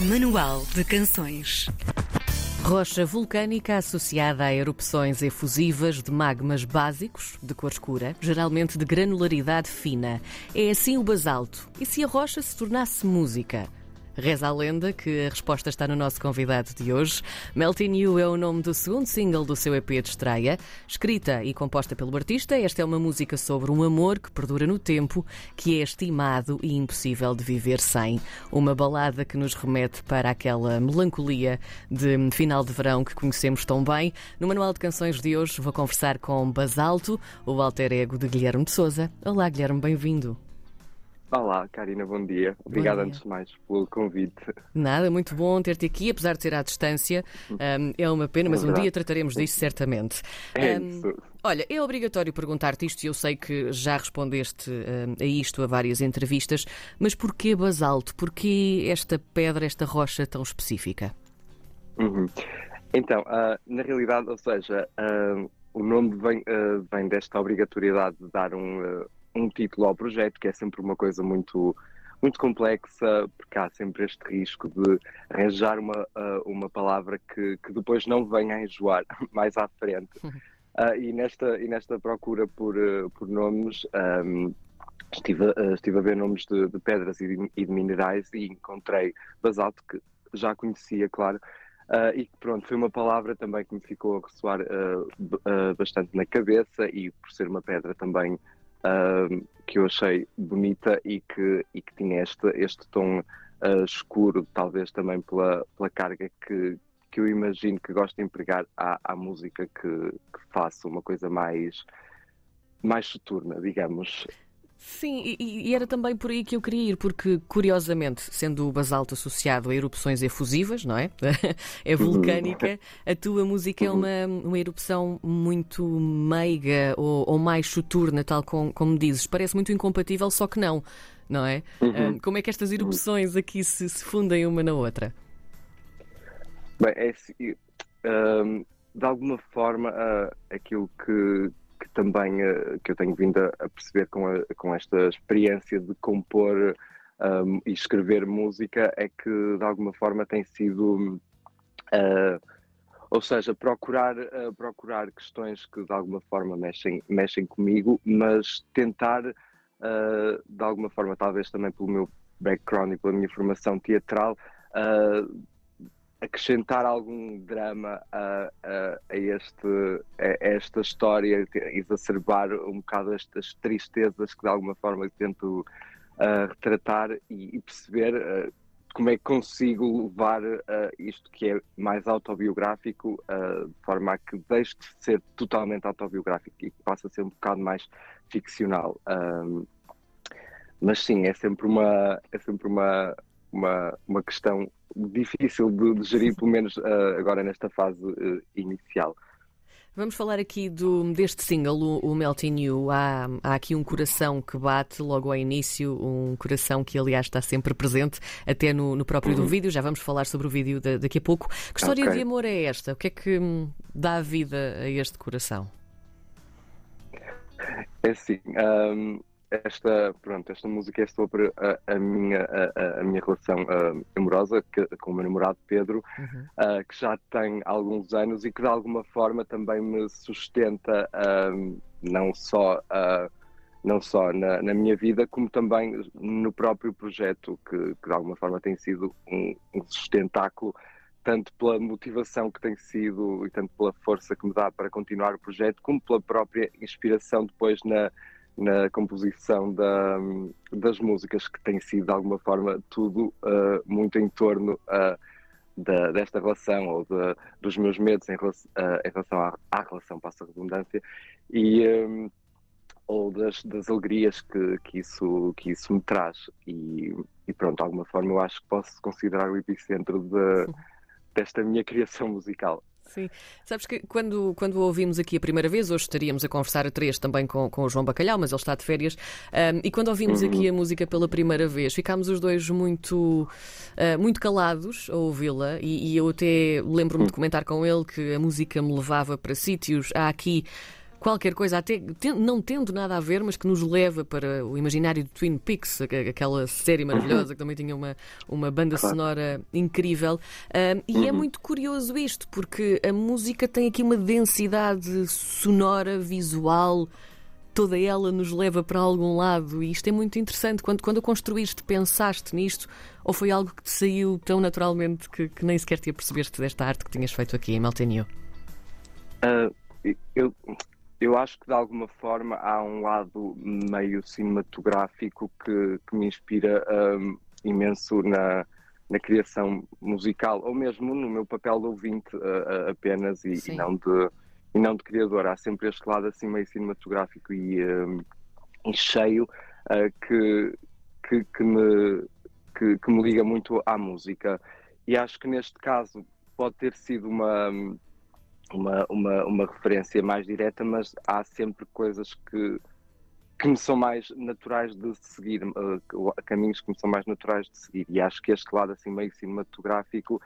Manual de Canções. Rocha vulcânica associada a erupções efusivas de magmas básicos, de cor escura, geralmente de granularidade fina. É assim o basalto. E se a rocha se tornasse música? Reza a lenda que a resposta está no nosso convidado de hoje. Melting You é o nome do segundo single do seu EP de estreia. Escrita e composta pelo artista, esta é uma música sobre um amor que perdura no tempo, que é estimado e impossível de viver sem. Uma balada que nos remete para aquela melancolia de final de verão que conhecemos tão bem. No Manual de Canções de hoje vou conversar com Basalto, o alter ego de Guilherme de Souza. Olá, Guilherme, bem-vindo. Olá, Karina, bom dia. Obrigado antes de mais pelo convite. Nada, muito bom ter-te aqui, apesar de ser à distância. Um, é uma pena, mas um dia trataremos disso certamente. É um, isso. Olha, é obrigatório perguntar-te isto e eu sei que já respondeste um, a isto a várias entrevistas, mas porquê basalto? Porquê esta pedra, esta rocha tão específica? Uhum. Então, uh, na realidade, ou seja, uh, o nome vem, uh, vem desta obrigatoriedade de dar um um título ao projeto, que é sempre uma coisa muito, muito complexa, porque há sempre este risco de arranjar uma, uh, uma palavra que, que depois não venha a enjoar mais à frente. Uh, e, nesta, e nesta procura por, uh, por nomes, um, estive, estive a ver nomes de, de pedras e de, e de, minerais e encontrei basalto, que já conhecia, claro. e pronto, foi uma palavra também que me ficou a ressoar bastante na cabeça e por ser uma pedra também uh, que eu achei bonita e que, e que tinha este, este tom uh, escuro, talvez também pela, pela carga que, que eu imagino que gosto de empregar à, à música que, que faço, uma coisa mais, mais soturna, digamos. Sim, e, e, era também por aí que eu queria ir, porque curiosamente, sendo o basalto associado a erupções efusivas, não é? é vulcânica, a tua música é uma, uma erupção muito meiga ou, ou mais soturna, tal como, como dizes. Parece muito incompatível, só que não, não é? Uhum. Como é que estas erupções aqui se, se fundem uma na outra? Bem, é, um, de alguma forma, uh, aquilo que também uh, que eu tenho vindo a, a perceber com, a, com esta experiência de compor um, e escrever música é que de alguma forma tem sido uh, ou seja, procurar, uh, procurar questões que de alguma forma mexem, mexem comigo, mas tentar de alguma forma, talvez também pelo meu background e pela minha formação teatral, acrescentar algum drama a, a, a este, a, esta história, exacerbar um bocado estas tristezas que de alguma forma tento uh, retratar e, e perceber uh, como é que consigo levar uh, isto que é mais autobiográfico de forma a que deixe de ser totalmente autobiográfico e que passe a ser um bocado mais ficcional. mas sim, é sempre uma, é sempre uma, uma, uma questão difícil de, de gerir, pelo menos uh, agora nesta fase uh, inicial. Vamos falar aqui do, deste single, o, o Melting You. Há, há, aqui um coração que bate logo ao início, um coração que, aliás, está sempre presente, até no, no próprio uhum. do vídeo. Já vamos falar sobre o vídeo de, daqui a pouco. Que história okay. de amor é esta? O que é que hum, dá vida a este coração? É assim. Um esta, pronto, esta música é sobre a, a minha, a, a, minha relação uh, amorosa que, com o meu namorado Pedro, uhum. uh, que já tem alguns anos e que de alguma forma também me sustenta uh, não só, não só na, na, minha vida, como também no próprio projeto, que, que de alguma forma tem sido um, um sustentáculo tanto pela motivação que tem sido e tanto pela força que me dá para continuar o projeto, como pela própria inspiração depois na, na composição da, das músicas, que tem sido de alguma forma tudo uh, muito em torno uh, da, desta relação ou de, dos meus medos em relação, uh, em relação à, à, relação, passa a redundância, e, um, ou das, das alegrias que, que, isso, que isso me traz. E, e, pronto, de alguma forma eu acho que posso considerar o epicentro de, desta minha criação musical. Sim. Sabes que quando, quando o ouvimos aqui a primeira vez, hoje estaríamos a conversar a três também com, com o João Bacalhau, mas ele está de férias, um, e quando ouvimos uhum. aqui a música pela primeira vez, ficámos os dois muito, uh, muito calados a ouvi-la, e, e, eu até lembro-me de comentar com ele que a música me levava para sítios. Há aqui qualquer coisa, até não tendo nada a ver, mas que nos leva para o imaginário de Twin Peaks, aquela série maravilhosa que também tinha uma, uma banda claro. sonora incrível. Um, e é uhum. é muito curioso isto, porque a música tem aqui uma densidade sonora, visual toda ela nos leva para algum lado e isto é muito interessante. Quando, quando a construíste, pensaste nisto ou foi algo que te saiu tão naturalmente que, que nem sequer te apercebeste desta arte que tinhas feito aqui em Meltenio? Uh, eu, eu acho que de alguma forma há um lado meio cinematográfico que, que me inspira um, imenso na, na criação musical, ou mesmo no meu papel de ouvinte uh, apenas e, e não de e não de criador. Há sempre este lado assim meio cinematográfico e, um, e cheio uh, que, que, que, me, que, que, me liga muito à música. E acho que neste caso pode ter sido uma, uma, uma, uma referência mais direta, mas há sempre coisas que, que me são mais naturais de seguir, uh, caminhos que me são mais naturais de seguir. E acho que este lado assim meio cinematográfico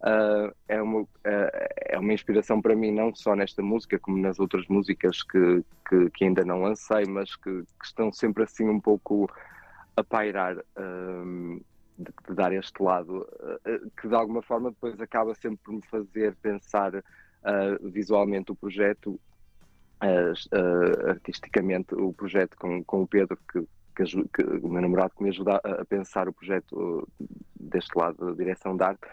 uh, é, uma, uh, é uma inspiração para mim, não só nesta música, como nas outras músicas que, que, que ainda não lancei, mas que, que, estão sempre assim um pouco a pairar. De, de, dar este lado, que de alguma forma depois acaba sempre por me fazer pensar visualmente o projeto Uh, artisticamente o projeto com, com o Pedro, que, que, que, o meu namorado que me ajuda a, a pensar o projeto deste lado da direção de arte,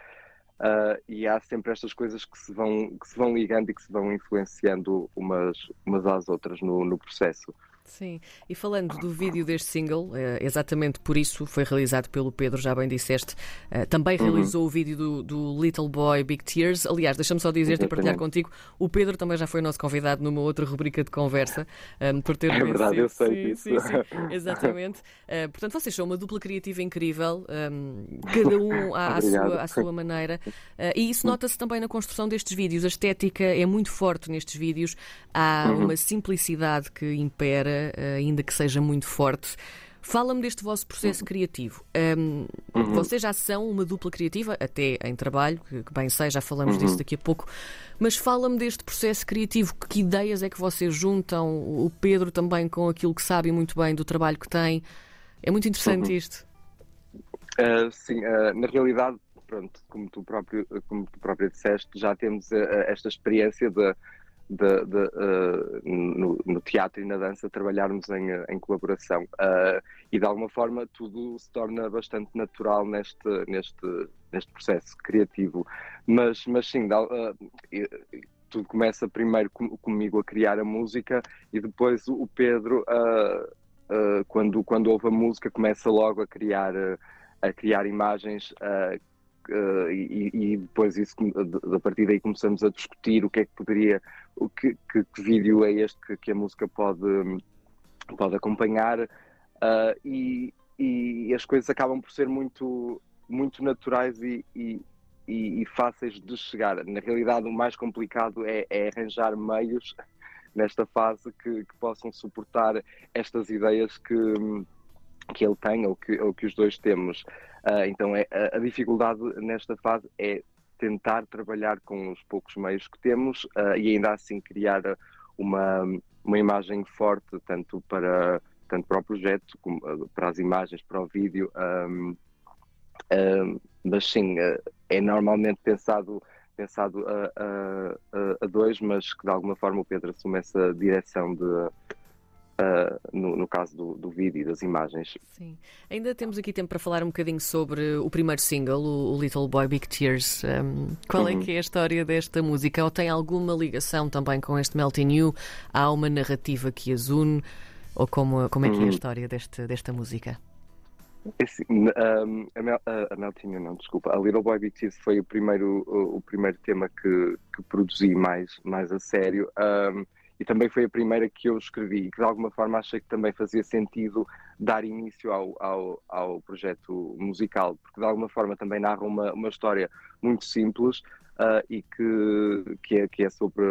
Uh, e há sempre estas coisas que se vão, que se vão ligando e que se vão influenciando umas, umas às outras no, no processo. Sim, e falando do vídeo deste single, eh, exatamente por isso foi realizado pelo Pedro, já bem disseste. Eh, também uhum. realizou uhum. o vídeo do, do, Little Boy Big Tears. Aliás, deixa-me só dizer-te e partilhar contigo: o Pedro também já foi nosso convidado numa outra rubrica de conversa, um, ehm, por ter É verdade, eu sei sim, disso. Sim, sim, exatamente. Uh, portanto, vocês são uma dupla criativa incrível, um, ehm, cada um à, à, sua, à sua maneira, uh, e isso nota-se também na construção destes vídeos. A estética é muito forte nestes vídeos, há uhum. uma simplicidade que impera ainda que seja muito forte. Fala-me deste vosso processo criativo. Um, uhum. Vocês já são uma dupla criativa, até em trabalho, que, bem sei, já falamos uhum. disso daqui a pouco, mas fala-me deste processo criativo. Que ideias é que vocês juntam? O Pedro também com aquilo que sabe muito bem do trabalho que tem. É muito interessante uhum. isto. Uh, sim, uh, na realidade, pronto, como tu próprio, como tu próprio disseste, já temos uh, esta experiência de de, de, uh, no, no, teatro e na dança trabalharmos em, em colaboração. Uh, e de alguma forma tudo se torna bastante natural neste, neste, neste processo criativo. Mas, mas sim tudo começa primeiro com, comigo a criar a música e depois o, Pedro quando, quando ouve a música começa logo a criar a criar imagens uh, e, e, depois isso, a partir daí começamos a discutir o que é que poderia, o que, que, que vídeo é este que, que, a música pode, pode acompanhar uh, e, e, as coisas acabam por ser muito, muito naturais e, e, e, fáceis de chegar. Na realidade, o mais complicado é, é arranjar meios nesta fase que, que, possam suportar estas ideias que, que ele tem ou que, ou que os dois temos. Uh, então é, a, a, dificuldade nesta fase é tentar trabalhar com os poucos meios que temos uh, e ainda assim criar uma, uma imagem forte tanto para, tanto para o projeto como uh, para as imagens, para o vídeo. Um, um, mas sim, é normalmente pensado pensado a, a, a, dois, mas que de alguma forma o Pedro assume essa direção de, Uh, no, no, caso do, do, vídeo e das imagens. Sim. Ainda temos aqui tempo para falar um bocadinho sobre o primeiro single, o, o Little Boy Big Tears. Um, qual é uhum. é que é a história desta música? Ou tem alguma ligação também com este Melting New? Há uma narrativa que as une? Ou como, como é que é a uhum. história deste, desta música? Esse, um, a, Mel, a, Melting New, não, desculpa. A Little Boy Big Tears foi o primeiro, o, o primeiro tema que, que produzi mais, mais a sério. Um, e também foi a primeira que eu escrevi e que de alguma forma achei que também fazia sentido dar início ao, ao, ao projeto musical, porque de alguma forma também narra uma, uma história muito simples uh, e que, que, é, que é sobre,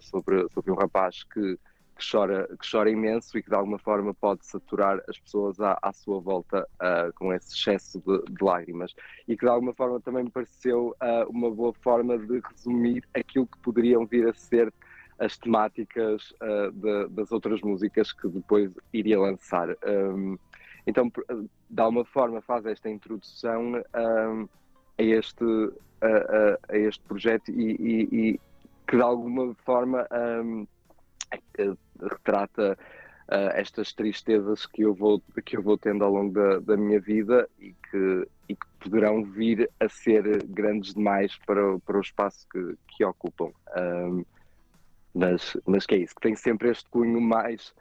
sobre, sobre um rapaz que, que, chora, que chora imenso e que de alguma forma pode saturar as pessoas à, à sua volta uh, com esse excesso de, de, lágrimas. E que de alguma forma também me pareceu uh, uma boa forma de resumir aquilo que poderiam vir a ser as temáticas uh, de, das outras músicas que depois iria lançar. Um, então, de alguma forma, faz esta introdução um, a, este, a, a, este projeto e, e, e, que, de alguma forma, um, retrata uh, estas tristezas que eu vou, que eu vou tendo ao longo da, da minha vida e que, e que poderão vir a ser grandes demais para, para o espaço que, que ocupam. Um, mas, mas que é isso, que tem sempre este cunho mais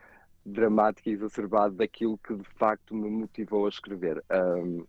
dramático e exacerbado daquilo que de facto me motivou a escrever. Um,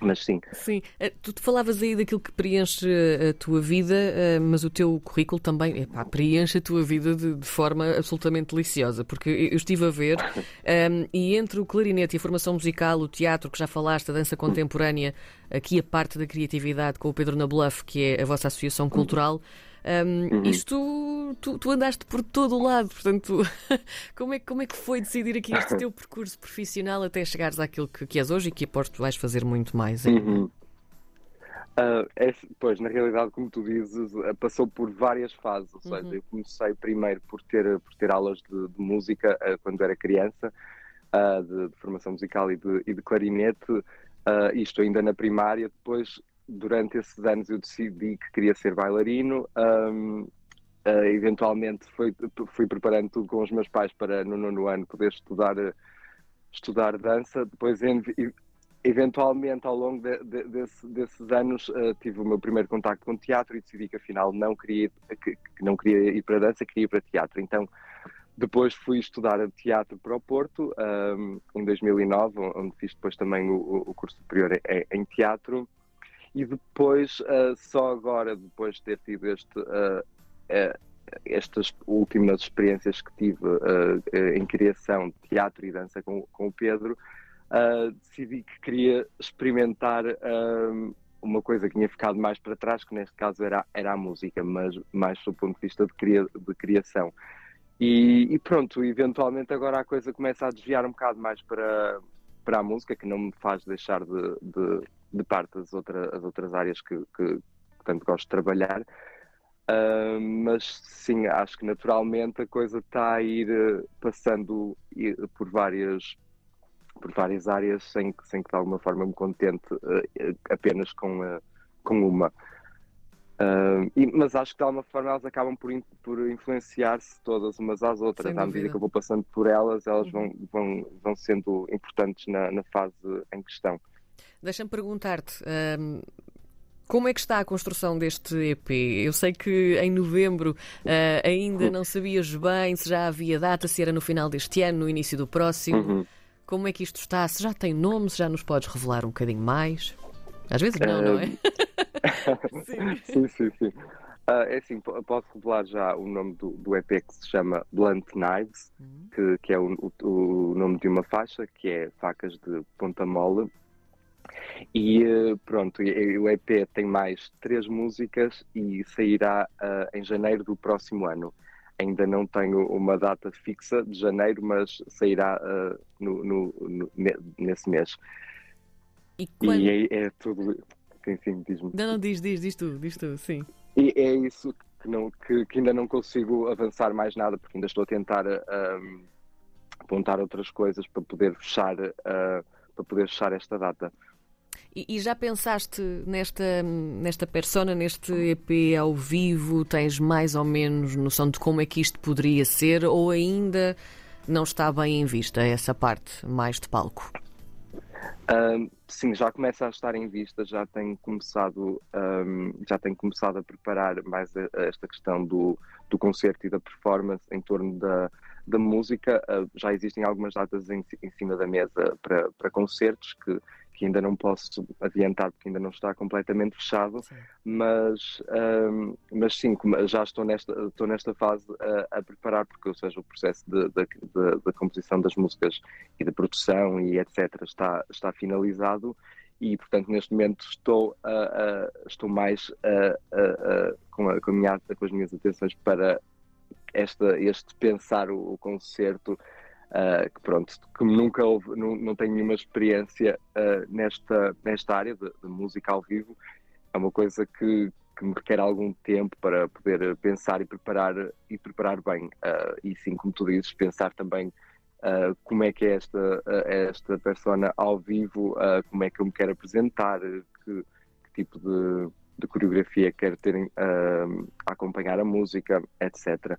mas sim. Sim. Eh, tu falavas aí daquilo que preenche eh, a tua vida, eh, mas o teu currículo também epá, preenche a tua vida de, de, forma absolutamente deliciosa, porque eu estive a ver um, e entre o clarinete e a formação musical, o teatro, que já falaste, a dança contemporânea, aqui a parte da criatividade com o Pedro Nabluff, que é a vossa associação cultural. Um, uhum. Isto tu, tu, andaste por todo o lado, portanto, como é, como é que foi decidir aqui este teu percurso profissional até chegares àquilo que, que és hoje e que aposto vais fazer muito mais Uhum. Uh, é, pois, na realidade, como tu dizes, uh, passou por várias fases. Ou seja, uhum. eu comecei primeiro por ter, por ter aulas de, de música uh, quando era criança, de, de, formação musical e de, e de clarinete, isto ainda na primária. Depois durante esses anos eu decidi que queria ser bailarino. Um, uh, ah, eventualmente fui, fui preparando tudo com os meus pais para no nono ano poder estudar, estudar dança. Depois, eventualmente, ao longo de, de, desse, desses anos, uh, tive o meu primeiro contacto com teatro e decidi que afinal não queria, que, que, não queria ir para dança, queria ir para teatro. Então, depois fui estudar teatro para o Porto, um, em 2009, onde fiz depois também o, o curso superior em, em teatro. E depois, uh, só agora, depois de ter tido este, uh, uh, estas últimas experiências que tive em criação de teatro e dança com, com o Pedro, decidi que queria experimentar uma coisa que tinha ficado mais para trás, que neste caso era, era a música, mas mais do ponto de vista de, cria, de criação. E, e, pronto, eventualmente agora a coisa começa a desviar um bocado mais para, para a música, que não me faz deixar de, de de parte as, outra, as outras áreas que, que, que tanto gosto de trabalhar. Uh, mas sim, acho que naturalmente a coisa está a ir uh, passando por várias por várias áreas sem que, sem que de alguma forma me contente uh, apenas com, com uma. E, mas acho que de alguma forma elas acabam por, in, por influenciar-se todas umas às outras. Sem à medida que eu vou passando por elas, elas uhum. vão, vão, vão sendo importantes na, na fase em questão. Deixa-me perguntar-te. Um, como é que está a construção deste EP? Eu sei que em novembro uh, ainda não sabias bem se já havia data, se era no final deste ano, no início do próximo. Uhum. Como é que isto está? Se já tem nome, se já nos podes revelar um bocadinho mais? Às vezes não, não é? sim, sim, sim. sim. Uh, é assim, posso revelar já o nome do, do EP que se chama Blunt Knives, uhum. que, que é o, o, o, nome de uma faixa, que é Facas de Ponta Mole, e eh, pronto, o EP tem mais três músicas e sairá uh, em janeiro do próximo ano. Ainda não tenho uma data fixa de janeiro, mas sairá uh, no, no, no, nesse mês. E, quando... e é, é, tudo. Enfim, diz-me. Não, não, diz, diz, diz tu, diz tu, sim. E é isso que, não, que, que ainda não consigo avançar mais nada, porque ainda estou a tentar uh, apontar outras coisas para poder fechar, para poder fechar esta data. E, e, já pensaste nesta, nesta persona, neste EP ao vivo? Tens mais ou menos noção de como é que isto poderia ser ou ainda não está bem em vista essa parte mais de palco? Um, sim, já começa a estar em vista, já tenho começado, um, já tenho começado a preparar mais a, a esta questão do, do concerto e da performance em torno da, da música. Uh, já existem algumas datas em, em cima da mesa para, para concertos que que ainda não posso adiantar porque ainda não está completamente fechado, sim. mas, um, mas sim, já estou nesta, estou nesta fase a, a preparar, porque ou seja, o processo da composição das músicas e da produção e etc. está, está finalizado e portanto neste momento estou, uh, uh, estou mais com, a, com, a minha, com as minhas atenções para esta, este pensar o, o concerto Uh, que pronto, que nunca houve, não, não tenho nenhuma experiência uh, nesta, nesta área de, de, música ao vivo, é uma coisa que, que me requer algum tempo para poder pensar e preparar e preparar bem. Uh, e sim, como tu dizes, pensar também como é que é esta, esta persona ao vivo, como é que eu me quero apresentar, que, que tipo de, de, coreografia quero ter a acompanhar a música, etc.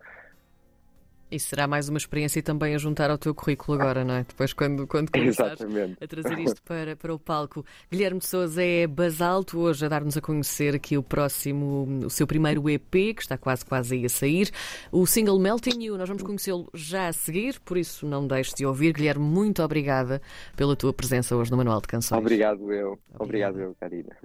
E será mais uma experiência também a juntar ao teu currículo agora, não é? Depois, quando, quando começares a trazer isto para, para o palco. Guilherme Souza é Basalto, hoje a dar-nos a conhecer aqui o próximo, o seu primeiro EP, que está quase, quase aí a sair. O single Melting You, nós vamos conhecê-lo já a seguir, por isso não deixes de ouvir. Guilherme, muito obrigada pela tua presença hoje no Manual de Canções. Obrigado eu. Obrigado, Obrigado eu, Karina.